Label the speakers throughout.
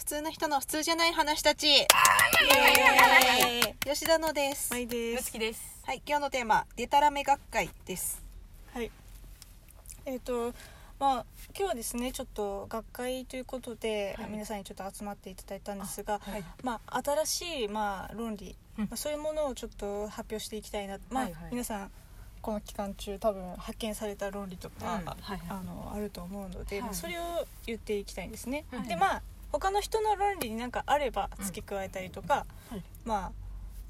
Speaker 1: 普通の人の普通じゃない話たち。吉田のです。
Speaker 2: まいです。
Speaker 3: むつきです。
Speaker 1: はい今日のテーマデタラメ学会です。
Speaker 2: はい。えっ、とまあ今日はですねちょっと学会ということで、
Speaker 3: はい。
Speaker 2: 皆さんにちょっと集まっていただいたんですが、
Speaker 3: はい。
Speaker 2: まあ新しいまあ論理、
Speaker 3: うん。
Speaker 2: まあ、そういうものをちょっと発表していきたいな、まあ、
Speaker 3: はいはい。
Speaker 2: 皆さんこの期間中多分発見された論理とか、
Speaker 3: うん。はいはい。
Speaker 2: あのあると思うので、
Speaker 3: はい。
Speaker 2: まあ、それを言っていきたいんですね、
Speaker 3: はい。
Speaker 2: でまあ他の人の論理になんかあれば付け加えたりとか、
Speaker 3: はい。
Speaker 2: まあ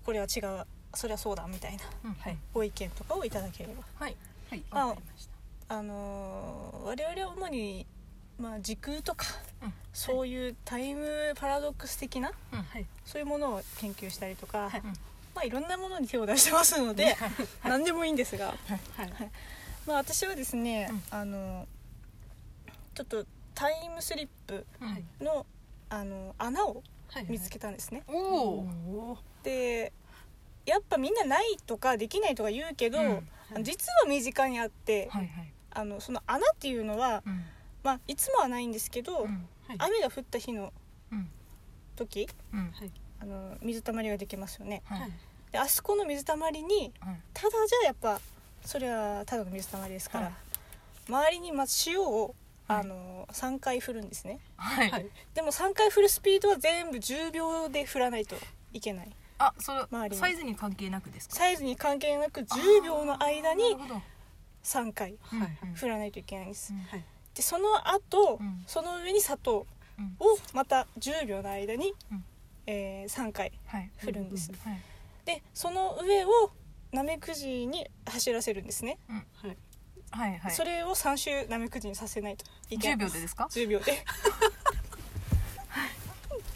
Speaker 2: これは違うそれはそうだみたいな
Speaker 3: はい。
Speaker 2: ご意見とかをいただければ。
Speaker 3: はい。はい。ました。
Speaker 2: あのー我々は主に、まあ、時空とか
Speaker 3: うん。
Speaker 2: そういうタイムパラドックス的なそういうものを研究したりとか、
Speaker 3: はい。
Speaker 2: まあ、いろんなものに手を出してますので 何でもいいんですが、
Speaker 3: はい。
Speaker 2: まあ、私はですね、
Speaker 3: うん。
Speaker 2: あのちょっとタイムスリップ
Speaker 3: はい。
Speaker 2: のあの穴を
Speaker 3: はい
Speaker 2: 見つけたんですね。
Speaker 3: おお
Speaker 2: でやっぱみんなないとかできないとか言うけど、
Speaker 3: うん。
Speaker 2: 実は身近にあって、
Speaker 3: はいはい。
Speaker 2: あのその穴っていうのは、
Speaker 3: うん。
Speaker 2: まあ、いつもはないんですけど、
Speaker 3: うん。はい。
Speaker 2: 雨が降った日の
Speaker 3: うん。
Speaker 2: 時
Speaker 3: うん。
Speaker 1: はい。
Speaker 2: あの水たまりができますよね。
Speaker 3: はい。
Speaker 2: であそこの水たまりに
Speaker 3: うん。
Speaker 2: ただじゃやっぱそれはただの水たまりですから、
Speaker 3: はい。
Speaker 2: 周りにまず塩を、
Speaker 3: はい
Speaker 2: あの3回振るんですね。
Speaker 3: はい。
Speaker 1: はい。
Speaker 2: でも3回振るスピードは全部10秒で振らないといけない。
Speaker 3: あそれ
Speaker 2: 周りに
Speaker 3: サイズに関係なくですか？
Speaker 2: サイズに関係なく10秒の間に
Speaker 3: なるほど。
Speaker 2: 3回振らないといけないんです、
Speaker 3: うん。
Speaker 1: はい。
Speaker 2: でその後、
Speaker 3: うん。
Speaker 2: その上に砂糖
Speaker 3: うん。
Speaker 2: をまた10秒の間に、
Speaker 3: うん。
Speaker 2: え3回
Speaker 3: はい。
Speaker 2: 振るんです、
Speaker 3: はい。
Speaker 2: でその上をナメクジに走らせるんですね、
Speaker 1: はい
Speaker 3: はいはい。
Speaker 2: それを3周ナメクジにさせないといけない。
Speaker 3: 10秒でですか
Speaker 2: ？10秒で。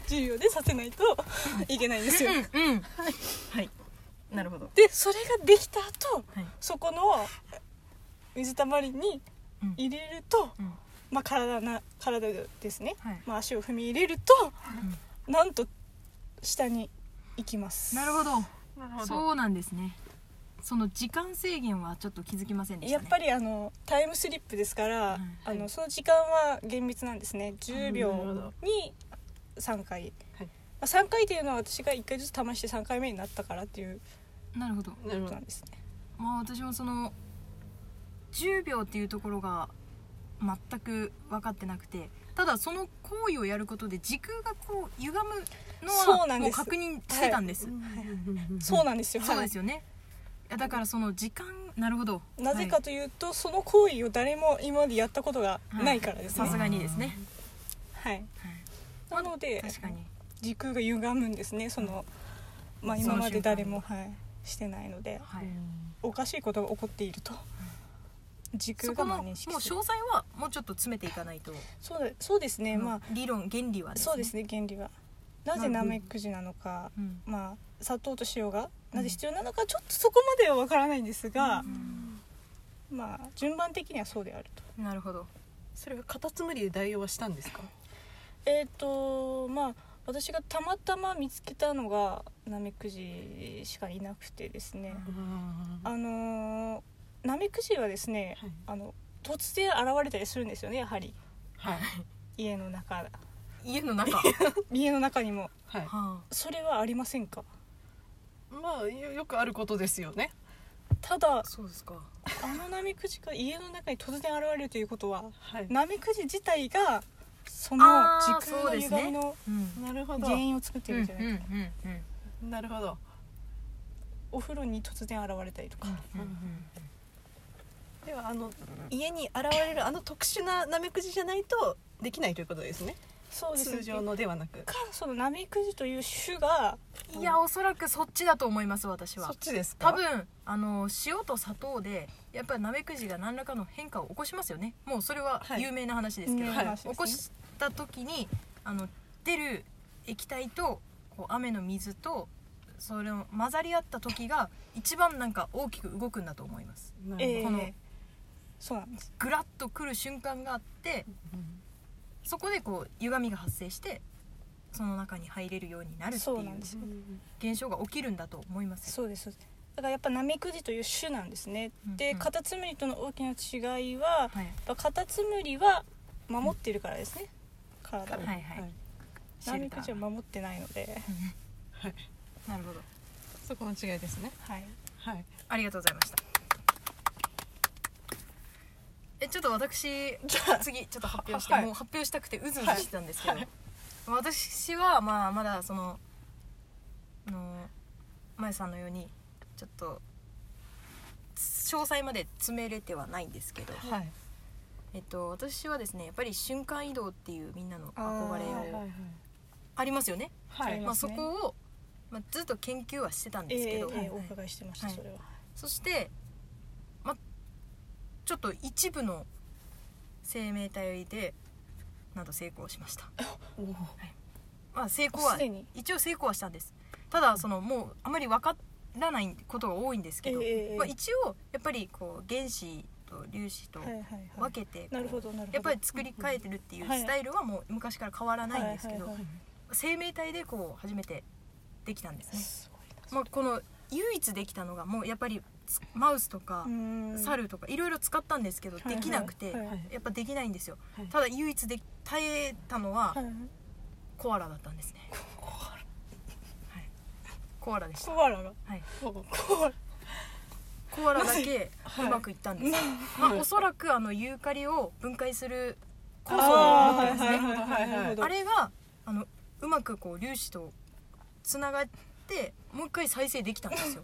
Speaker 2: 10秒でさせないとい。けないんですよ、
Speaker 3: うんうんはい。なるほど。
Speaker 2: でそれができた後
Speaker 3: はい。
Speaker 2: そこの水たまりに
Speaker 3: うん。
Speaker 2: 入れると、
Speaker 3: うん。
Speaker 2: まあ、体な体ですね、
Speaker 3: はい。
Speaker 2: まあ、足を踏み入れるとなんと下に行きます。
Speaker 3: なるほど。
Speaker 1: なるほど。
Speaker 3: そうなんですねその時間制限はちょっと気づきませんでしたね。
Speaker 2: やっぱりあのタイムスリップですから、
Speaker 3: うん
Speaker 2: あのその時間は厳密なんですね。10
Speaker 1: なる
Speaker 2: 秒に3回、
Speaker 1: はい。
Speaker 2: まあ、3回っていうのは私が1回ずつ試して3回目になったからっていう
Speaker 3: なるほど。
Speaker 1: なるほど
Speaker 2: ことなんですね。
Speaker 3: まあ私もその10秒っていうところが全く分かってなくてただその行為をやることで時空がこう歪むのはもう確認してたんです、
Speaker 2: そうなんですよ。
Speaker 3: そうですよね。いやだからその時間なるほど。
Speaker 2: なぜかというと、その行為を誰も今までやったことがないからですね。
Speaker 3: さすがにですね、
Speaker 2: はい。なので
Speaker 3: 確かに。
Speaker 2: 時空が歪むんですね。その、まあ、今まで誰も、はい、してないので
Speaker 3: はい。
Speaker 2: おかしいことが起こっていると。時空が
Speaker 3: そこのもう詳細はもうちょっと詰めていかないと、
Speaker 2: そうだそうですね、まあ
Speaker 3: 理論原理はね。
Speaker 2: そうですね原理は。なぜナメクジなのか、
Speaker 3: うん。
Speaker 2: まあ砂糖と塩がなぜ必要なのかちょっとそこまではわからないんですが、まあ順番的にはそうであると。
Speaker 3: なるほど。
Speaker 1: それはカタツムリで代用はしたんですか？
Speaker 2: えっ、とまあ私がたまたま見つけたのがナメクジしかいなくてですね、あのーナメクジはですね、
Speaker 1: はい。
Speaker 2: あの突然現れたりするんですよねやはり。
Speaker 1: はい。
Speaker 2: 家の中。
Speaker 3: 家の中？
Speaker 2: 家の中にも。
Speaker 1: はい。
Speaker 3: は
Speaker 2: それはありませんか？
Speaker 1: まあよよくあることですよね。
Speaker 2: ただ
Speaker 3: あそうですか。
Speaker 2: あのナメクジが家の中に突然現れるということは
Speaker 1: はい。
Speaker 2: ナメクジ自体がその時空の歪みの
Speaker 3: うん
Speaker 1: なるほど。
Speaker 2: 原因を作ってるんじゃないか、
Speaker 3: うん
Speaker 1: なるほど。
Speaker 2: お風呂に突然現れたりとか、
Speaker 1: ではあの家に現れるあの特殊なナメクジじゃないとできないということですね
Speaker 2: そうです
Speaker 1: 通常のではなく。
Speaker 2: かそのナメクジという種が
Speaker 3: いやおそらくそっちだと思います私は。
Speaker 1: そっちですか？
Speaker 3: 多分あの塩と砂糖でやっぱりナメクジが何らかの変化を起こしますよね。もうそれは
Speaker 1: はい。
Speaker 3: 有名な話ですけど、
Speaker 2: 有名な話ですね。
Speaker 3: 起こした時にあの出る液体とこう雨の水とそれを混ざり合った時が一番なんか大きく動くんだと思います。
Speaker 2: え
Speaker 3: この
Speaker 2: ー、そうなんです。
Speaker 3: グラッとくる瞬間があってそこでこう歪みが発生してその中に入れるようになるっていう
Speaker 2: そうなんです。よ
Speaker 3: 現象が起きるんだと思います
Speaker 2: そうですそうです。だからやっぱナメクジという種なんですね、
Speaker 3: うんうん。
Speaker 2: でカタツムリとの大きな違いは、
Speaker 3: はい。
Speaker 2: やっぱカタツムリは守ってるからですね。体を、
Speaker 3: はいはい。シェルター
Speaker 2: ナメクジは守ってないので。
Speaker 1: はい。
Speaker 3: なるほど。
Speaker 1: そこの違いですね。
Speaker 2: はい。
Speaker 1: はい。
Speaker 3: ありがとうございましたえちょっと私
Speaker 1: じゃあ
Speaker 3: 次ちょっと発表して、
Speaker 1: はい。
Speaker 3: もう発表したくてうずうずしてたんですけど、
Speaker 1: はい。
Speaker 3: 私はまあまだそのあのまゆさんのようにちょっと詳細まで詰めれてはないんですけど、
Speaker 1: はい。
Speaker 3: えっと、私はですねやっぱり瞬間移動っていうみんなの憧れを
Speaker 1: はい
Speaker 3: ありますよね、
Speaker 1: はい。
Speaker 3: まあ、
Speaker 2: ありますね。
Speaker 3: そこを、まあ、ずっと研究はしてたんですけど、
Speaker 2: ええええお
Speaker 3: はい。
Speaker 2: 伺いしてました、
Speaker 3: はい。
Speaker 2: それは。
Speaker 3: そして、ま、ちょっと一部の生命体でなんと成功しました、
Speaker 1: おー
Speaker 3: まあ、成功は
Speaker 2: すでに？
Speaker 3: 一応成功はしたんです。ただそのもうあまり分からないことが多いんですけど、
Speaker 2: ええええ
Speaker 3: まあ、一応やっぱりこう原子と粒子と
Speaker 2: はいはい。
Speaker 3: 分
Speaker 2: はい
Speaker 3: けて
Speaker 2: なるほどなるほど。
Speaker 3: やっぱり作り変えてるっていう
Speaker 2: はい。
Speaker 3: スタイルはもう昔から変わらないんですけど
Speaker 2: はいはいはい
Speaker 3: 生命体でこう初めてできたんですね、まあ、この唯一できたのがもうやっぱりつマウスとか猿とかいろいろ使ったんですけどできなくて
Speaker 2: はい
Speaker 1: はい。
Speaker 3: やっぱできないんですよ。
Speaker 1: はい。
Speaker 3: ただ唯一で耐えたのは
Speaker 2: はい。
Speaker 3: コアラだったんですね。はい。コアラでした。
Speaker 2: コアラが？
Speaker 3: はい。
Speaker 2: コアラ。
Speaker 3: コアラだけ
Speaker 1: はい。う
Speaker 3: まくいったんです、まあ、おそらくあのユーカリを分解する酵素を持ってますね。あれがあのうまくこう粒子とつながってもう一回再生できたんですよ。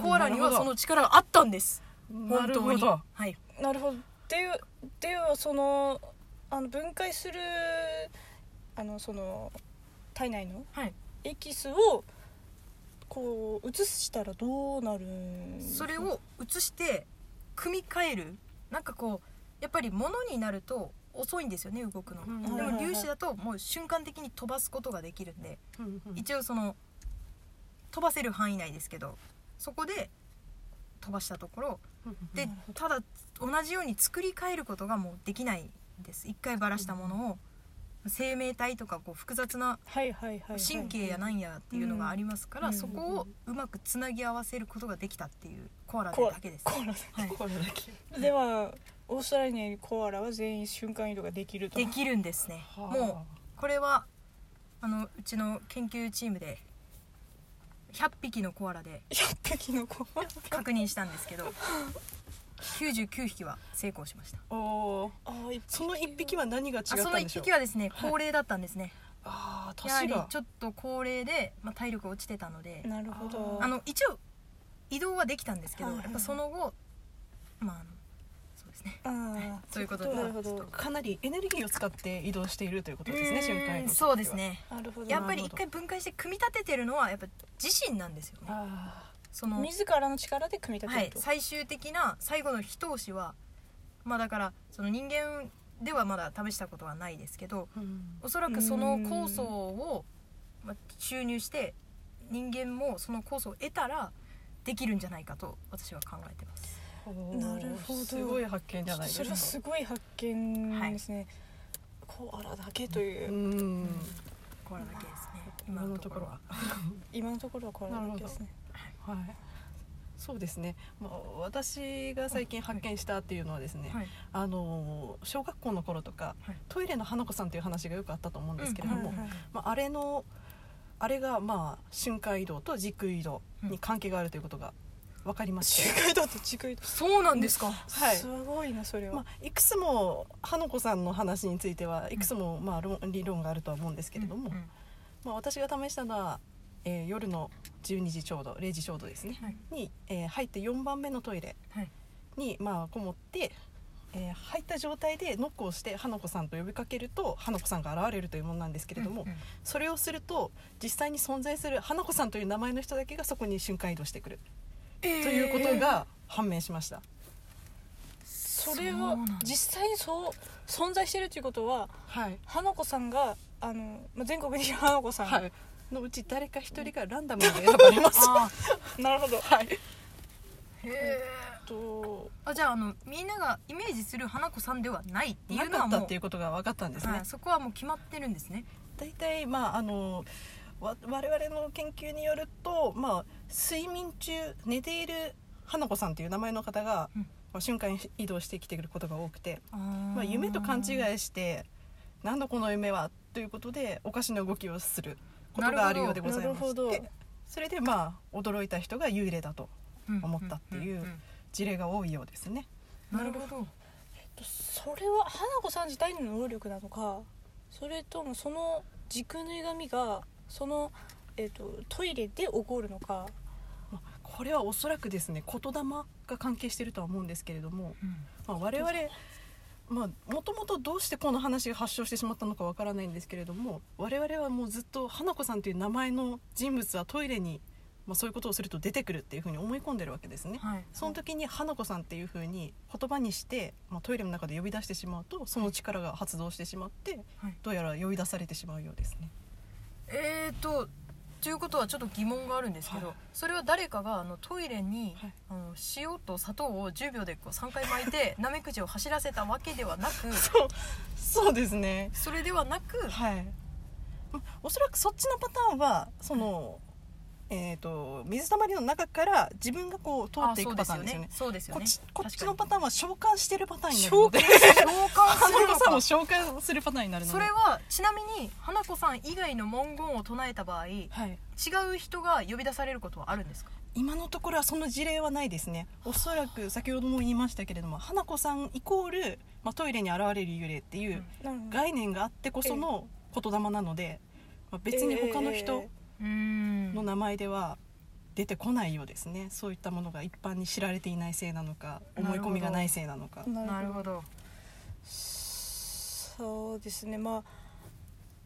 Speaker 3: コアラにはその力があったんです。
Speaker 1: な
Speaker 3: 本当に。
Speaker 1: るほど。
Speaker 3: はい。
Speaker 2: なるほど。でではそのあの分解するあのその体内の
Speaker 3: はい。
Speaker 2: エキスをこう移したらどうなる
Speaker 3: それを移して組み替える。なんかこうやっぱり物になると遅いんですよね動くの、
Speaker 1: うん。
Speaker 3: でも粒子だともう瞬間的に飛ばすことができるんで、
Speaker 1: うんうん。
Speaker 3: 一応その飛ばせる範囲内ですけどそこで飛ばしたところでただ同じように作り変えることがもうできないんです。一回ばらしたものを生命体とかこう複雑な神経やなんやっていうのがありますから、
Speaker 2: うん
Speaker 3: そこをうまくつなぎ合わせることができたっていうコアラだけです。
Speaker 2: ではオーストラリアにコアラは全員瞬間移動ができると。
Speaker 3: できるんですね。
Speaker 1: はあ
Speaker 3: もうこれはあのうちの研究チームで100匹のコアラで
Speaker 2: 100匹のコアラ。
Speaker 3: 確認したんですけど99匹は成功しました。
Speaker 1: おー。
Speaker 2: あ
Speaker 1: その一匹は何が違っ
Speaker 3: 1
Speaker 1: たんでしょう？
Speaker 3: 匹はですね
Speaker 1: はい。
Speaker 3: 高齢だったんですね、
Speaker 1: ああ
Speaker 3: やはり
Speaker 1: 年が
Speaker 3: ちょっと高齢で、まあ、体力落ちてたので
Speaker 2: なるほど。
Speaker 3: あの一応移動はできたんですけど、
Speaker 2: はいはい。
Speaker 3: やっぱその後まあですね。
Speaker 2: あー
Speaker 3: そういうことで。
Speaker 2: なるほど。
Speaker 1: かなりエネルギーを使って移動しているということですね瞬間
Speaker 3: そうですね。
Speaker 2: なるほど
Speaker 3: やっぱり一回分解して組み立ててるのはやっぱ自身なんですよね。
Speaker 1: あ
Speaker 3: その
Speaker 2: 自らの力で組み立
Speaker 3: はい
Speaker 2: てると、
Speaker 3: 最終的な最後の一押しはまあだからその人間ではまだ試したことはないですけど
Speaker 1: ーうん。
Speaker 3: おそらくその酵素を、まあ、注入して人間もその酵素を得たらできるんじゃないかと私は考えてます
Speaker 2: なるほど。
Speaker 1: すごい発見じゃないですか。
Speaker 2: それはすごい発見ですね、コアラだけという。う、
Speaker 1: ん。
Speaker 3: これだけですね。
Speaker 1: 今のところは。
Speaker 2: 今のところは。コアラだけですね。
Speaker 1: はい。そうですね、まあ、私が最近発見したっていうのはですね、
Speaker 3: はい。
Speaker 1: あの小学校の頃とか、
Speaker 3: はい。
Speaker 1: トイレの花子さんという話がよくあったと思うんですけれども、まあ、あれのあれがまあ瞬間移動と時空移動に関係があるということが分かりまして、
Speaker 2: 周回だと時空移動
Speaker 3: そうなんですか。
Speaker 1: はい。
Speaker 2: すごいなそれは、
Speaker 1: まあ、いくつも花子さんの話についてはいくつもまあ論理論があるとは思うんですけれども、
Speaker 3: うんうん。
Speaker 1: まあ、私が試したのは、えー夜の12時ちょうど0時ちょうどですね、
Speaker 3: はい。
Speaker 1: に、えー入って4番目のトイレ。
Speaker 3: はい。
Speaker 1: に、まあ、こもって、えー入った状態でノックをして花子さんと呼びかけると花子さんが現れるというものなんですけれども、
Speaker 3: うんうん。
Speaker 1: それをすると実際に存在する花子さんという名前の人だけがそこに瞬間移動してくる、ということが判明しました。
Speaker 2: それは実際にそう存在してるということは
Speaker 1: はい。
Speaker 2: 花子さんがあの、まあ、全国にいる花子さん、
Speaker 1: はい、のうち誰か一人がランダムで選ばれます。
Speaker 3: あ
Speaker 2: なるほど。
Speaker 1: はい、
Speaker 3: ーへえ
Speaker 2: と
Speaker 3: あじゃああのみんながイメージする花子さんではないってい
Speaker 1: な
Speaker 3: うのはもう
Speaker 1: かったっていうことが分かったんですね。
Speaker 3: はい。そこはもう決まってるんですね。
Speaker 1: 大体まああのわ我々の研究によると、まあ、睡眠中寝ている花子さんという名前の方が、
Speaker 3: うん。
Speaker 1: まあ瞬間移動してきてくることが多くて、
Speaker 3: ま
Speaker 1: まあ、夢と勘違いして「何だこの夢は」っということでおかしな動きをすることがあるようでございまして。それでまあ驚いた人が幽霊だと思ったっていうん事例が多いようですね。
Speaker 3: なるほど。
Speaker 2: それは花子さん自体の能力なのかそれともその時空の歪みがその、えー、とトイレで起こるのか。
Speaker 1: まあこれはおそらくですね言霊が関係しているとは思うんですけれども、まあ、我々まあもともとどうしてこの話が発症してしまったのかわからないんですけれども我々はもうずっと花子さんという名前の人物はトイレに、まあ、そういうことをすると出てくるっていうふうに思い込んでるわけですね。
Speaker 3: はい。
Speaker 1: その時に花子さんっていうふうに言葉にして、まあ、トイレの中で呼び出してしまうとその力が発動してしまって
Speaker 3: はい。
Speaker 1: どうやら呼び出されてしまうようですね。
Speaker 3: えーとということはちょっと疑問があるんですけど、
Speaker 1: はい。
Speaker 3: それは誰かがあのトイレに、
Speaker 1: はい。
Speaker 3: あの塩と砂糖を10秒でこう3回巻いてナメクジを走らせたわけではなく
Speaker 1: そうそうですね。
Speaker 3: それではなく
Speaker 1: はい。うんおそらくそっちのパターンはその、えー、と水たまりの中から自分がこう通っていくパターンですよね。
Speaker 3: そうですよね。
Speaker 1: こっちこっちのパターンは召喚してるパターンになる
Speaker 3: に
Speaker 1: ので。
Speaker 3: 召喚するの
Speaker 1: 花子さん召喚するパターン。になるので
Speaker 3: それはちなみに花子さん以外の文言を唱えた場合違
Speaker 1: はい、
Speaker 3: う人が呼び出されることはあるんですか？
Speaker 1: 今のところはその事例はないですね。おそらく先ほども言いましたけれども花子さんイコール、まあ、トイレに現れる幽霊っていう概念があってこその言霊なので、まあ、別に他の人
Speaker 3: うーん
Speaker 1: の名前では出てこないようですね。そういったものが一般に知られていないせいなのか思い込みがないせいなのか。
Speaker 2: な
Speaker 3: なるほど。
Speaker 2: そうですね。まあ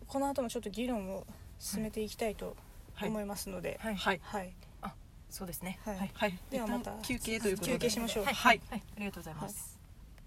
Speaker 2: この後もちょっと議論を進めていきたいと
Speaker 1: はい。
Speaker 2: 思いますので、
Speaker 3: はい。
Speaker 1: はい。
Speaker 2: はい。
Speaker 3: そうですね。
Speaker 2: はい。
Speaker 1: はい、はい、
Speaker 2: ではまた。
Speaker 1: 休憩ということで。
Speaker 2: 休憩しましょう。
Speaker 3: はい、
Speaker 1: はい。
Speaker 3: はい、ありがとうございます、